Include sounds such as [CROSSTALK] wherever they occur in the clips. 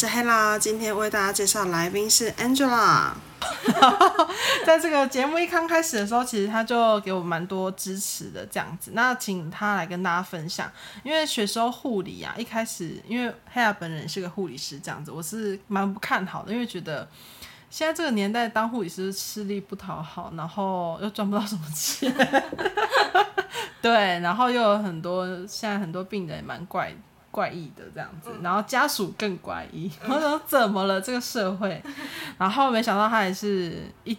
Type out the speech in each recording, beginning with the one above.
是黑拉，今天为大家介绍来宾是 Angela。[LAUGHS] 在这个节目一刚开始的时候，其实他就给我蛮多支持的这样子。那请他来跟大家分享，因为学收护理啊，一开始因为黑拉本人是个护理师这样子，我是蛮不看好的，因为觉得现在这个年代当护理师吃力不讨好，然后又赚不到什么钱。[LAUGHS] 对，然后又有很多现在很多病人也蛮怪。怪异的这样子，然后家属更怪异。我说怎么了这个社会？[LAUGHS] 然后没想到他也是一，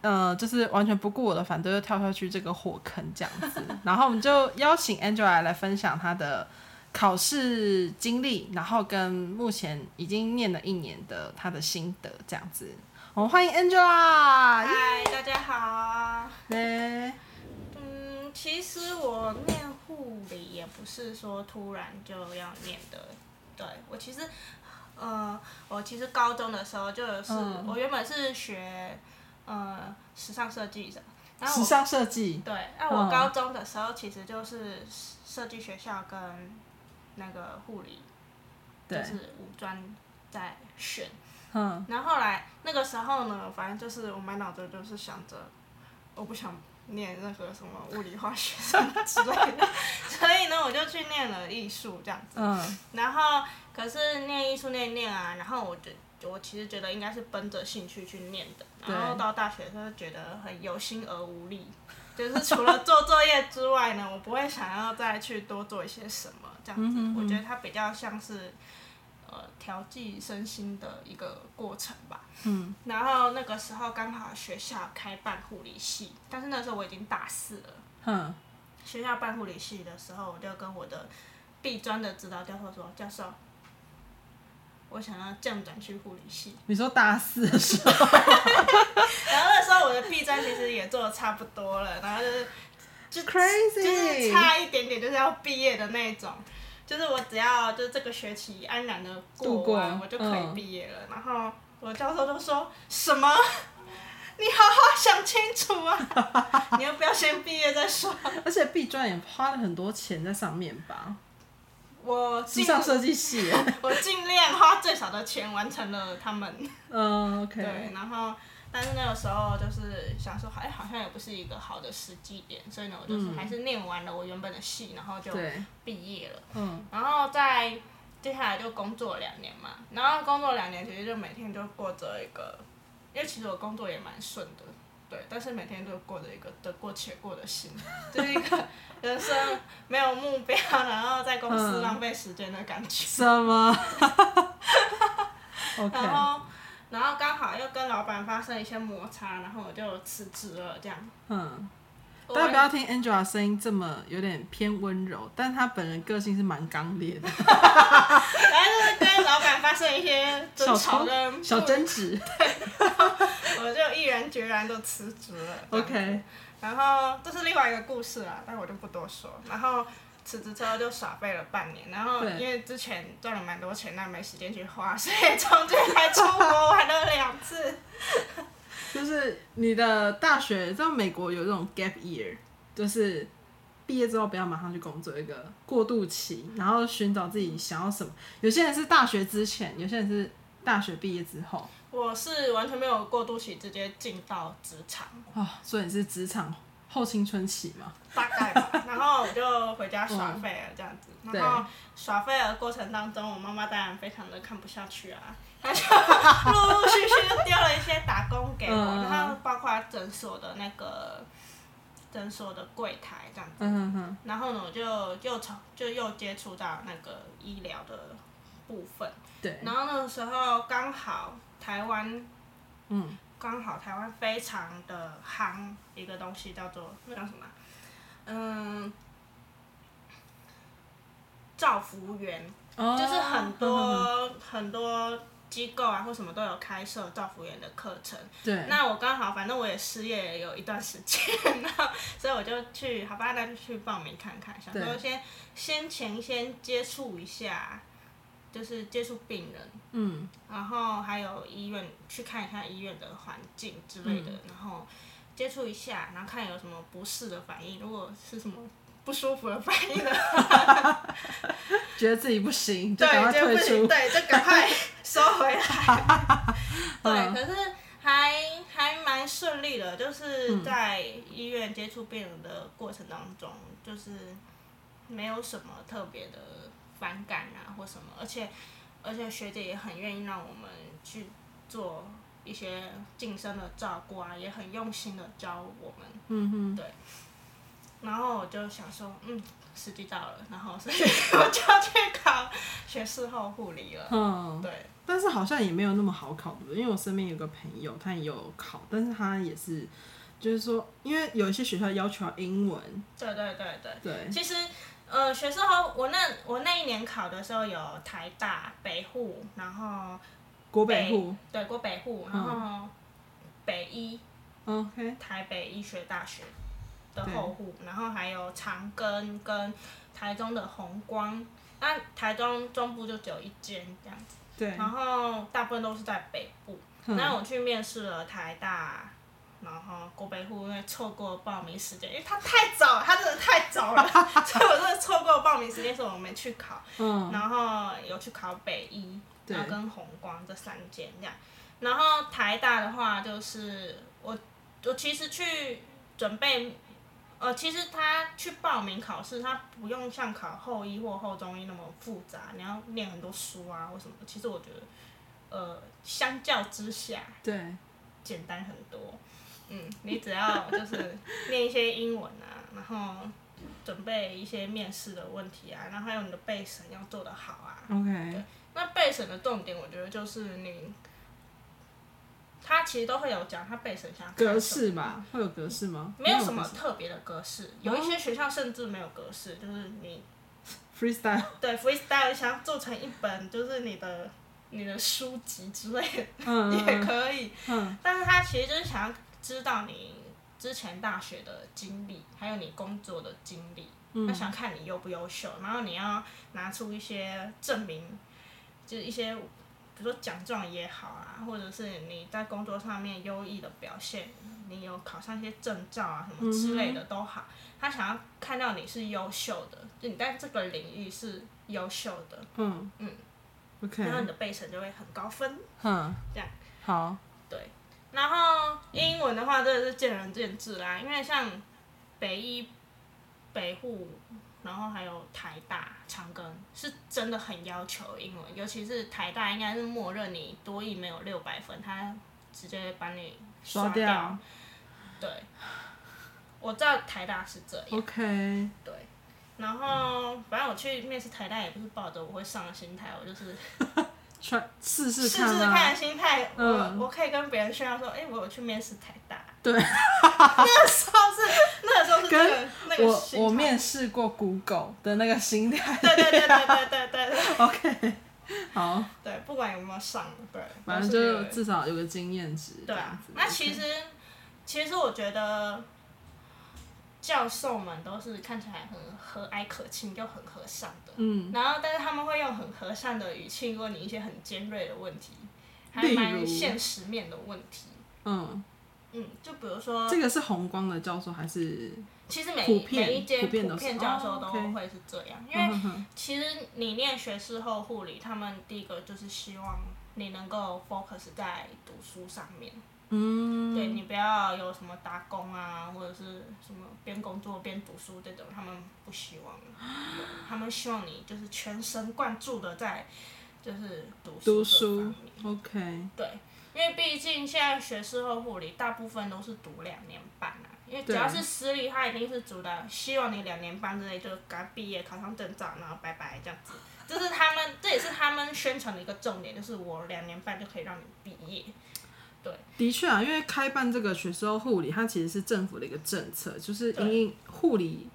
呃，就是完全不顾我的反对，又跳下去这个火坑这样子。[LAUGHS] 然后我们就邀请 Angela 来分享她的考试经历，然后跟目前已经念了一年的她的心得这样子。我们欢迎 Angela。嗨，大家好。对。嗯，其实我念。护理也不是说突然就要念的，对，我其实，呃，我其实高中的时候就是，嗯、我原本是学，呃，时尚设计的，然后时尚设计，对，那我高中的时候其实就是设计学校跟那个护理，就是五专在选，嗯，然后后来那个时候呢，反正就是我满脑子就是想着，我不想。念任何什么物理化学什 [LAUGHS] 么之类的，所以呢，我就去念了艺术这样子。嗯。然后，可是念艺术念一念啊，然后我觉我其实觉得应该是奔着兴趣去念的。然后到大学的时候觉得很有心而无力，就是除了做作业之外呢，我不会想要再去多做一些什么这样子。嗯哼哼。我觉得它比较像是。呃，调剂身心的一个过程吧。嗯。然后那个时候刚好学校开办护理系，但是那时候我已经大四了。嗯。学校办护理系的时候，我就跟我的毕专的指导教授说：“教授，我想要降转去护理系。”你说大四的时候。然后那时候我的毕专其实也做的差不多了，然后就是就 crazy，就是差一点点就是要毕业的那种。就是我只要就是这个学期安然的过完，我就可以毕业了。然后我教授就说什么？[LAUGHS] 你好好想清楚啊！[LAUGHS] 你要不要先毕业再说？而且毕专也花了很多钱在上面吧？我时尚设计系，我尽量花最少的钱完成了他们。嗯，OK。对，然后。但是那个时候就是想说，哎，好像也不是一个好的时机点，所以呢，我就是还是念完了我原本的系，然后就毕业了。嗯。然后在接下来就工作两年嘛，然后工作两年，其实就每天就过着一个，因为其实我工作也蛮顺的，对，但是每天都过着一个得过且过的心，[LAUGHS] 就是一个人生没有目标，然后在公司浪费时间的感觉。什么？[LAUGHS] OK。然后。然后刚好又跟老板发生一些摩擦，然后我就辞职了，这样。嗯。大家不要听 Angela 声音这么有点偏温柔，但她本人个性是蛮刚烈的。然后就是跟老板发生一些争吵跟小争执。[LAUGHS] 对。我就毅然决然的辞职了。OK。然后这是另外一个故事啦，但我就不多说。然后。辞职之后就耍废了半年，然后因为之前赚了蛮多钱，但没时间去花，所以中间还出国玩了两次。[LAUGHS] 就是你的大学在美国有这种 gap year，就是毕业之后不要马上去工作，一个过渡期，然后寻找自己想要什么。有些人是大学之前，有些人是大学毕业之后。我是完全没有过渡期，直接进到职场。哦，所以你是职场。后青春期嘛，大概吧。然后我就回家耍废了，这样子。[LAUGHS] 嗯、然后耍废的过程当中，我妈妈当然非常的看不下去啊，她就陆陆续续就丢了一些打工给我，嗯、然后包括诊所的那个诊所的柜台这样子。然后呢，我就又从就又接触到那个医疗的部分。对。然后那个时候刚好台湾，嗯。刚好台湾非常的夯一个东西叫做那叫什么？嗯，造福员，oh, 就是很多、oh, 很多机构啊或什么都有开设造福员的课程。对。那我刚好反正我也失业有一段时间，然后所以我就去，好吧，那就去报名看看，想说先先前先接触一下。就是接触病人，嗯，然后还有医院去看一下医院的环境之类的，嗯、然后接触一下，然后看有什么不适的反应，如果是什么不舒服的反应的话，[LAUGHS] 觉得自己不行，[LAUGHS] 就赶快退出，对，就赶快 [LAUGHS] 收回来。对，可是还还蛮顺利的，就是在医院接触病人的过程当中，就是没有什么特别的反感啊或什么，而且而且学姐也很愿意让我们去做一些晋升的照顾啊，也很用心的教我们。嗯哼，对。然后我就想说，嗯，时机到了，然后所以我就要去考学士后护理了。嗯，对。但是好像也没有那么好考的，因为我身边有个朋友，他也有考，但是他也是，就是说，因为有一些学校要求要英文。对对对对。对。其实，呃，学士后我那我那一年考的时候有台大、北护，然后国北护，对国北护，然后北医，OK，台北医学大学。的后护，然后还有长庚跟台中的红光，那台中中部就只有一间这样子，对，然后大部分都是在北部。那、嗯、我去面试了台大，然后国北户因为错过报名时间，因为他太早了，他真的太早了，[LAUGHS] 所以我真的错过报名时间，所以我没去考。嗯、然后有去考北医，然后跟弘光这三间这样。然后台大的话，就是我我其实去准备。呃，其实他去报名考试，他不用像考后医或后中医那么复杂，你要念很多书啊或什么。其实我觉得，呃，相较之下，对，简单很多。嗯，你只要就是念一些英文啊，然后准备一些面试的问题啊，然后还有你的备审要做得好啊。OK。那备审的重点，我觉得就是你。他其实都会有讲，他背审想格式吧，会有格式吗？没有什么特别的格式，有一些学校甚至没有格式，就是你 freestyle 对 freestyle 想要做成一本，就是你的你的书籍之类的，嗯、也可以。嗯、但是他其实就是想要知道你之前大学的经历，还有你工作的经历，他、嗯、想看你优不优秀，然后你要拿出一些证明，就是一些。比如说奖状也好啊，或者是你在工作上面优异的表现，你有考上一些证照啊什么之类的都好，他想要看到你是优秀的，就你在这个领域是优秀的。嗯嗯。然后你的背审就会很高分。嗯。这样。好。对。然后英文的话，真的是见仁见智啦，因为像北医、北护。然后还有台大、长庚是真的很要求英文，尤其是台大应该是默认你多益没有六百分，他直接把你刷掉。刷掉。对，我知道台大是这样。OK。对，然后反正我去面试台大也不是抱着我会上的心态，我就是。试试试试看的心态，嗯、我我可以跟别人炫耀说，哎、欸，我有去面试台大。对。[LAUGHS] 那个时候是，那个时候是那个跟那个我我面试过 Google 的那个心态。对对对对对对对，对。[LAUGHS] OK。好。对，不管有没有上，对。反正就至少有个经验值。对啊。那其实.其实我觉得。教授们都是看起来很和蔼可亲又很和善的，嗯，然后但是他们会用很和善的语气问你一些很尖锐的问题，还蛮现实面的问题，嗯。嗯，就比如说这个是红光的教授还是？其实每每一间普遍教授都会是这样，因为其实你念学士后护理，他们第一个就是希望你能够 focus 在读书上面。嗯，对，你不要有什么打工啊，或者是什么边工作边读书这种，他们不希望。[GASPS] 他们希望你就是全神贯注的在，就是读书。读书。OK。对，因为毕竟现在学士后护理大部分都是读两年半啊，因为只要是私立，他一定是读的，希望你两年半之内就刚毕业考上证照，然后拜拜这样子。这是他们，这也是他们宣传的一个重点，就是我两年半就可以让你毕业。对，的确啊，因为开办这个学士后护理，它其实是政府的一个政策，就是因为护理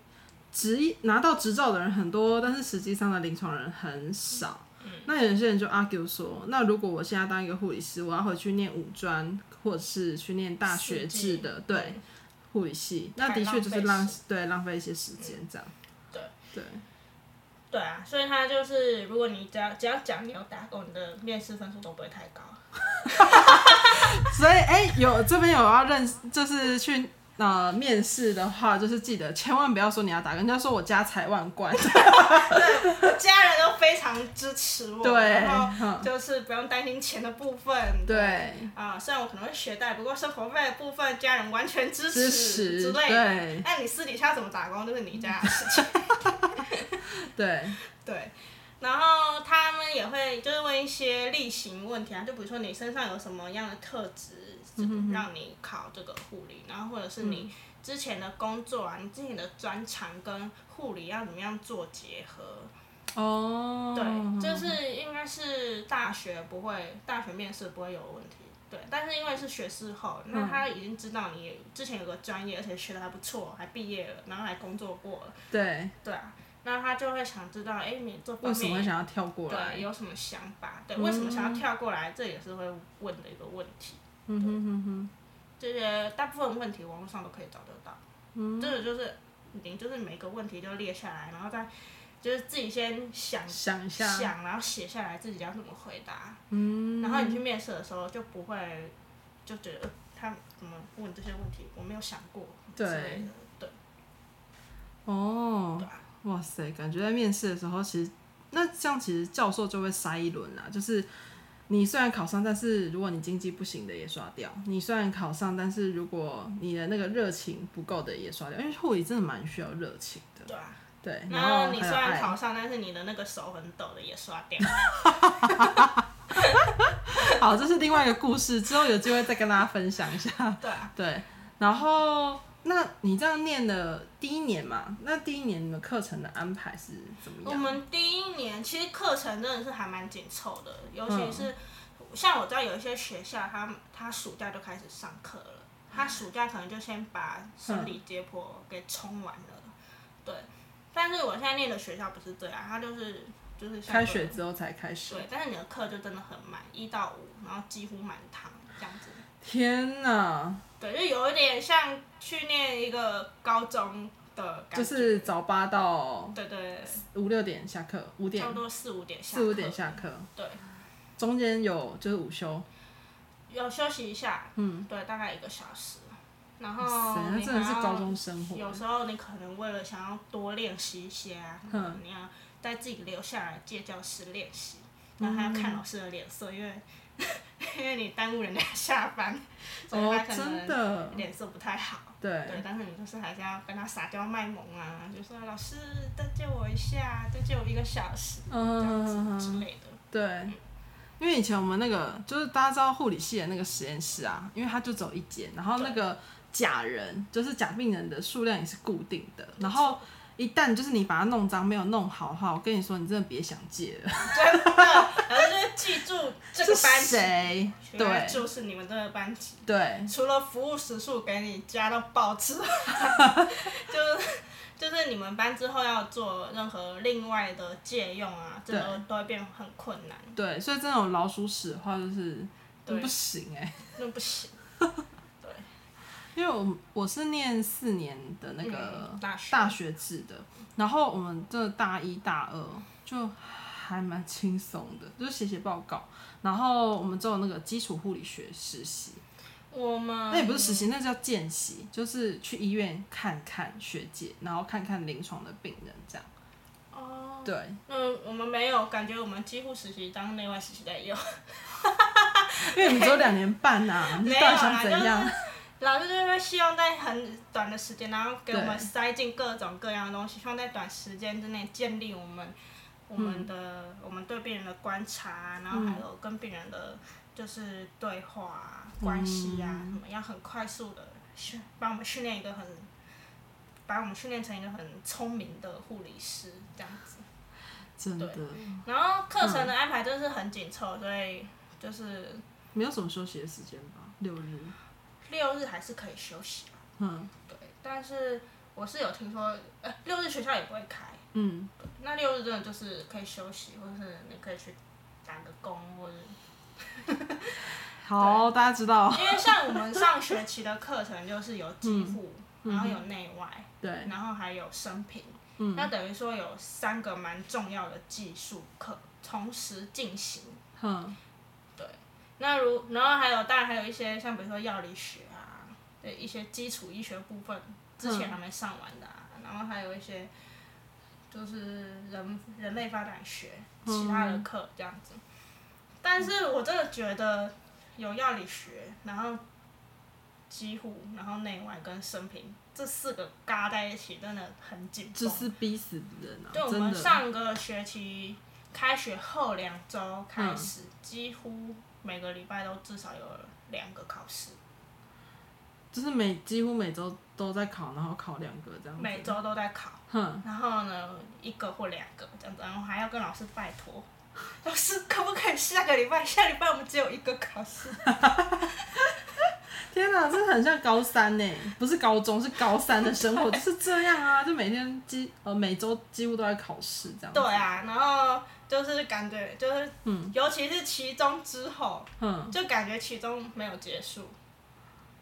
执拿到执照的人很多，但是实际上的临床人很少。嗯、那有些人就 argue 说，那如果我现在当一个护理师，我要回去念五专，或者是去念大学制的对护理系，那的确就是浪对浪费一些时间这样。对。对。对啊，所以他就是，如果你只要只要讲你有打工，你的面试分数都不会太高。[LAUGHS] [LAUGHS] 所以，哎、欸，有这边有要认，就是去呃面试的话，就是记得千万不要说你要打工，人家说我家财万贯，对，我家人都非常支持我，对，然后就是不用担心钱的部分，对，啊，虽然我可能会学贷，不过生活费的部分家人完全支持之类的。那你私底下怎么打工，就是你家的事情。[LAUGHS] 对。对，然后他们也会就是问一些例行问题啊，就比如说你身上有什么样的特质，让你考这个护理，然后或者是你之前的工作啊，你之前的专长跟护理要怎么样做结合。哦，对，就是应该是大学不会，大学面试不会有问题。对，但是因为是学士后，那他已经知道你之前有个专业，而且学的还不错，还毕业了，然后还工作过了。对。对啊，那他就会想知道，哎，你做方面为什么想要跳过来？对，有什么想法？对，为什么想要跳过来？这也是会问的一个问题。嗯哼哼哼。这些大部分问题网络上都可以找得到。嗯。这个就是，你就是每个问题都列下来，然后再。就是自己先想想一下，想，然后写下来自己要怎么回答。嗯。然后你去面试的时候就不会就觉得他怎么问这些问题，我没有想过。对。对。哦。哇塞，感觉在面试的时候，其实那这样其实教授就会筛一轮啦，就是你虽然考上，但是如果你经济不行的也刷掉；你虽然考上，但是如果你的那个热情不够的也刷掉，因为护理真的蛮需要热情的。对啊。对，然后你虽然考上，但是你的那个手很抖的也刷掉。[LAUGHS] 好，这是另外一个故事，之后有机会再跟大家分享一下。对啊。对，然后那你这样念的第一年嘛，那第一年你们课程的安排是怎么样？我们第一年其实课程真的是还蛮紧凑的，尤其是像我知道有一些学校，他他暑假就开始上课了，他暑假可能就先把生理解剖给冲完了，对。但是我现在念的学校不是这样，他就是就是开学之后才开始。对，但是你的课就真的很满，一到五，然后几乎满堂这样子。天哪！对，就有一点像去念一个高中的感觉。就是早八到。对对。五六点下课，五点。差不多四五点下课。四五点下课。对。中间有就是午休。有休息一下。嗯。对，大概一个小时。然后你真的是高中生活。有时候你可能为了想要多练习一些啊，你要带自己留下来借教室练习，然后还要看老师的脸色，因为 [LAUGHS] 因为你耽误人家下班，所以他可能脸色不太好。对。对，但是你就是还是要跟他撒娇卖萌啊，就说老师再借我一下，再借我一个小时，这样子之类的。对。因为以前我们那个就是大家知道护理系的那个实验室啊，因为它就走一间，然后那个。假人就是假病人的数量也是固定的，然后一旦就是你把它弄脏没有弄好的话，我跟你说，你真的别想借了。[LAUGHS] 真的，然后就是记住这个班级，谁？对，就是你们这个班级。对。除了服务时数给你加到爆之外，[LAUGHS] 就是就是你们班之后要做任何另外的借用啊，这个都会变很困难。对，所以这种老鼠屎的话就是都不行哎、欸，那不行。因为我我是念四年的那个大学制的，然后我们这大一大二就还蛮轻松的，就是写写报告，然后我们做那个基础护理学实习。我们那也不是实习，那叫见习，就是去医院看看学姐，然后看看临床的病人这样。哦。对。嗯，我们没有，感觉我们几乎实习当内外实习在用。[LAUGHS] 因为你们只有两年半呐、啊，[LAUGHS] 你到底想怎样？老师就会希望在很短的时间，然后给我们塞进各种各样的东西，希望在短时间之内建立我们我们的、嗯、我们对病人的观察，然后还有跟病人的就是对话、啊嗯、关系啊，什么要很快速的训，把我们训练一个很，把我们训练成一个很聪明的护理师这样子。真的。对。然后课程的安排就是很紧凑，所以就是没有什么休息的时间吧，六日。六日还是可以休息，嗯，对，但是我是有听说，呃、欸，六日学校也不会开，嗯，那六日真的就是可以休息，或者是你可以去打个工，或者，[LAUGHS] 好，大家知道，因为像我们上学期的课程就是有基护，嗯、然后有内外，对、嗯，然后还有生平，嗯，那等于说有三个蛮重要的技术课同时进行，嗯。那如，然后还有，当然还有一些像比如说药理学啊，对一些基础医学部分，之前还没上完的啊，嗯、然后还有一些，就是人人类发展学其他的课这样子。但是我真的觉得有药理学，然后几乎，然后内外跟生平这四个嘎在一起，真的很紧绷。这是逼死人啊！对我们上个学期开学后两周开始，嗯、几乎每个礼拜都至少有两个考试。就是每几乎每周都在考，然后考两个这样子。每周都在考。哼。然后呢，一个或两个这样子，然后还要跟老师拜托。[LAUGHS] 老师，可不可以下个礼拜？下礼拜我们只有一个考试。天哪，这很像高三呢，不是高中，是高三的生活 [LAUGHS] 就是这样啊，就每天几呃每周几乎都在考试这样。对啊，然后就是感觉就是，嗯，尤其是期中之后，嗯，就感觉期中没有结束，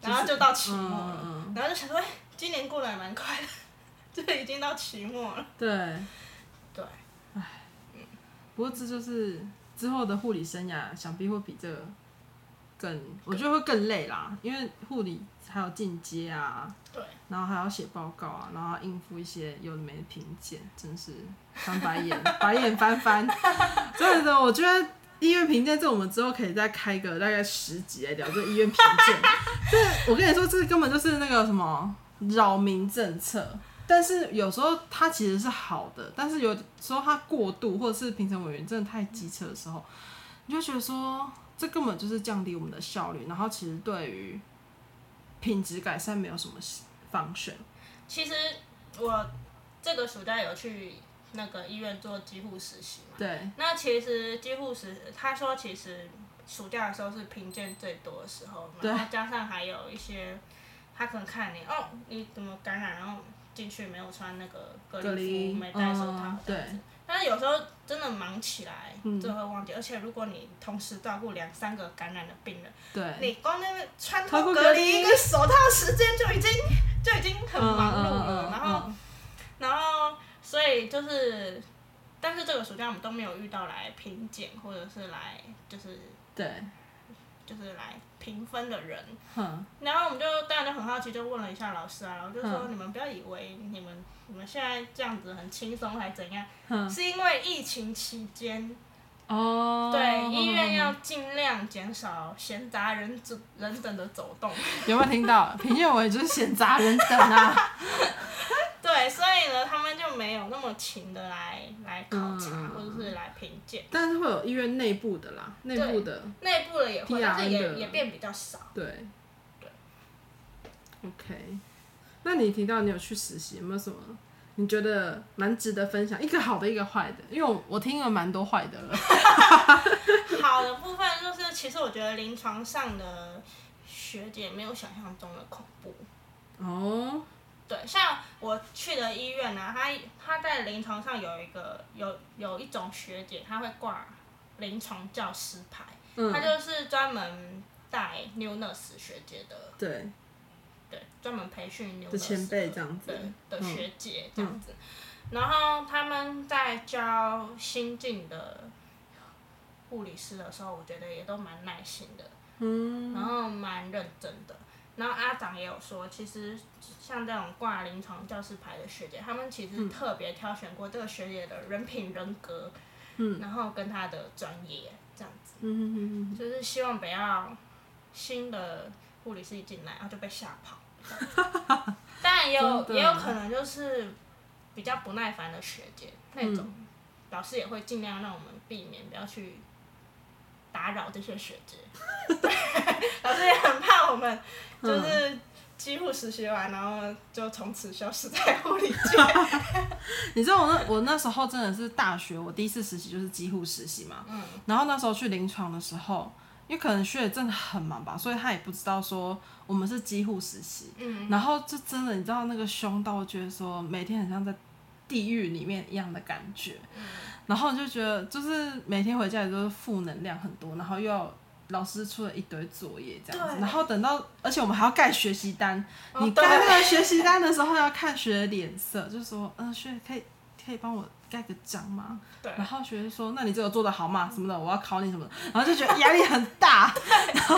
然后就到期末了，嗯嗯、然后就想说，哎，今年过得还蛮快的，[LAUGHS] 就已经到期末了。对。对。唉。不过这就是之后的护理生涯，想必会比这个更，我觉得会更累啦。因为护理还有进阶啊，对，然后还要写报告啊，然后应付一些有的没的评鉴，真是翻白眼，白眼翻翻。[LAUGHS] 真的，我觉得医院评鉴这我们之后可以再开个大概十集来聊这医院评鉴。[LAUGHS] 这我跟你说，这根本就是那个什么扰民政策。但是有时候它其实是好的，但是有时候它过度，或者是评审委员真的太机车的时候，你就觉得说这根本就是降低我们的效率，然后其实对于品质改善没有什么方选。其实我这个暑假有去那个医院做机护实习嘛，对。那其实机护实，他说其实暑假的时候是评鉴最多的时候，然后加上还有一些他可能看你哦，你怎么感染，然后。进去没有穿那个隔离服，没戴手套，嗯、对。但是有时候真的忙起来，就会忘记。嗯、而且如果你同时照顾两三个感染的病人，对，你光那个穿脱隔离跟手套时间就已经就已经很忙碌了。然后，然后，所以就是，但是这个暑假我们都没有遇到来评检或者是来就是对。就是来评分的人，嗯、然后我们就大家就很好奇，就问了一下老师啊，然后就说、嗯、你们不要以为你们你们现在这样子很轻松还怎样，嗯、是因为疫情期间，哦，对，哦、医院要尽量减少闲杂人走人等的走动。有没有听到？评鉴委就是闲杂人等啊。对，所以呢，他们就没有那么勤的来来考察，嗯、或者是来评鉴。但是会有医院内部的啦，内部的。内部的也会，但是也也变比较少。对。对。OK，那你提到你有去实习，有没有什么你觉得蛮值得分享？一个好的，一个坏的，因为我我听了蛮多坏的了。[LAUGHS] 好的部分就是，其实我觉得临床上的学姐没有想象中的恐怖。哦。对，像我去的医院呢、啊，他他在临床上有一个有有一种学姐，她会挂临床教师牌，嗯、她就是专门带 new nurse 学姐的，对，对，专门培训 new nurse 的前辈这样子的，的学姐这样子，嗯、然后他们在教新进的护理师的时候，我觉得也都蛮耐心的，嗯，然后蛮认真的。然后阿长也有说，其实像这种挂临床教师牌的学姐，他们其实特别挑选过这个学姐的人品人格，嗯、然后跟她的专业这样子，嗯、就是希望不要新的护理师一进来然后就被吓跑。[LAUGHS] 当然也有也有可能就是比较不耐烦的学姐那种，嗯、老师也会尽量让我们避免不要去。打扰这些学姐，对，老师也很怕我们，就是几乎实习完，然后就从此消失在护理界。[LAUGHS] 你知道我那我那时候真的是大学，我第一次实习就是几乎实习嘛。嗯。然后那时候去临床的时候，因为可能学姐真的很忙吧，所以她也不知道说我们是几乎实习。嗯。然后就真的，你知道那个凶到，我觉得说每天很像在地狱里面一样的感觉。嗯。然后就觉得，就是每天回家也都是负能量很多，然后又要老师出了一堆作业这样子，然后等到，而且我们还要盖学习单，哦、你盖那个学习单的时候要看学的脸色，就说，嗯、呃，学姐可以可以帮我盖个章嘛？对。然后学姐说，那你这个做的好吗？什么的，我要考你什么的，然后就觉得 [LAUGHS] 压力很大。然后，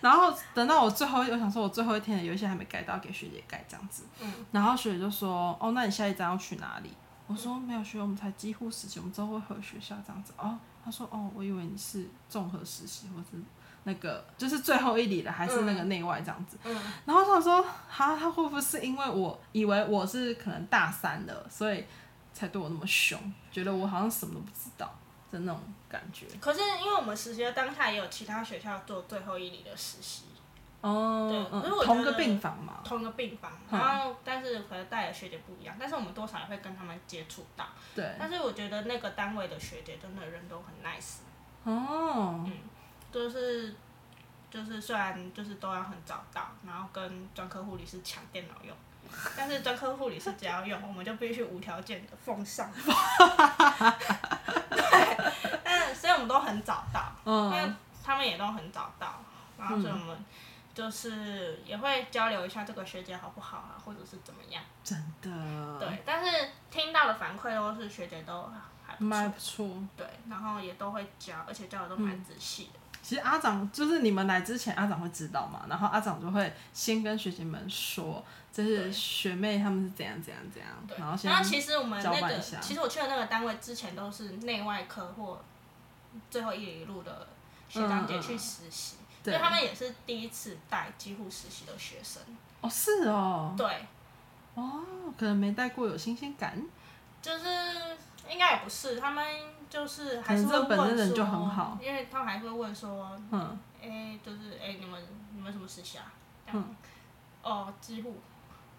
然后等到我最后，我想说我最后一天有一些还没盖到，给学姐盖这样子。嗯。然后学姐就说，哦，那你下一章要去哪里？我说没有学，我们才几乎实习，我们之后会回学校这样子。哦，他说哦，我以为你是综合实习，或是那个就是最后一里的，还是那个内外这样子。嗯。然后想说，哈，他会不会是因为我以为我是可能大三的，所以才对我那么凶，觉得我好像什么都不知道的那种感觉。可是因为我们实习的当下也有其他学校做最后一里的实习。哦，对，可是我同个病房嘛，同个病房，然后但是可能带的学姐不一样，但是我们多少也会跟他们接触到。对。但是我觉得那个单位的学姐真的人都很 nice。哦。嗯，就是就是虽然就是都要很早到，然后跟专科护理师抢电脑用，但是专科护理师只要用，我们就必须无条件的奉上。[LAUGHS] 对。但所以我们都很早到，因为他们也都很早到。然后所以我们就是也会交流一下这个学姐好不好啊，或者是怎么样。真的。对，但是听到的反馈都是学姐都还不错。蛮不错。对，然后也都会教，而且教的都蛮仔细的。其实阿长就是你们来之前，阿长会知道嘛，然后阿长就会先跟学姐们说，就是学妹他们是怎样怎样怎样。然后先。然后其实我们那个，其实我去的那个单位之前都是内外科或最后一里路的学长姐去实习。所以他们也是第一次带几乎实习的学生。哦，是哦。对。哦，可能没带过有新鲜感。就是应该也不是，他们就是还是会问说，本身人就很好，因为他们还会问说，嗯，哎、欸，就是哎、欸，你们你们什么实习啊？嗯。哦，几乎。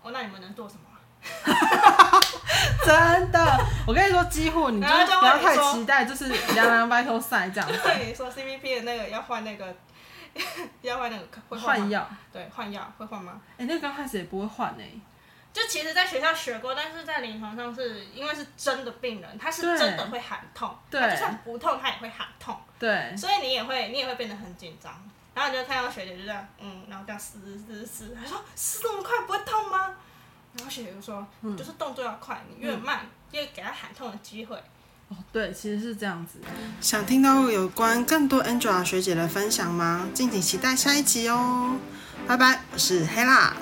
哦，那你们能做什么？[LAUGHS] 真的，我跟你说，几乎你就不要太期待，就是 [LAUGHS] 凉凉白头赛这样子。对，你说 CVP 的那个要换那个。[LAUGHS] 要换那个会换药，对，换药会换吗？哎、欸，那个刚开始也不会换哎、欸。就其实，在学校学过，但是在临床上是因为是真的病人，他是真的会喊痛，他就算不痛，他也会喊痛，对，所以你也会，你也会变得很紧张。然后你就看到学姐就这样，嗯，然后这样撕撕撕，他说撕这么快不会痛吗？然后学姐就说，嗯，就是动作要快，你越慢，越、嗯、给他喊痛的机会。哦，对，其实是这样子。想听到有关更多 Angela 学姐的分享吗？敬请期待下一集哦。拜拜，我是黑啦。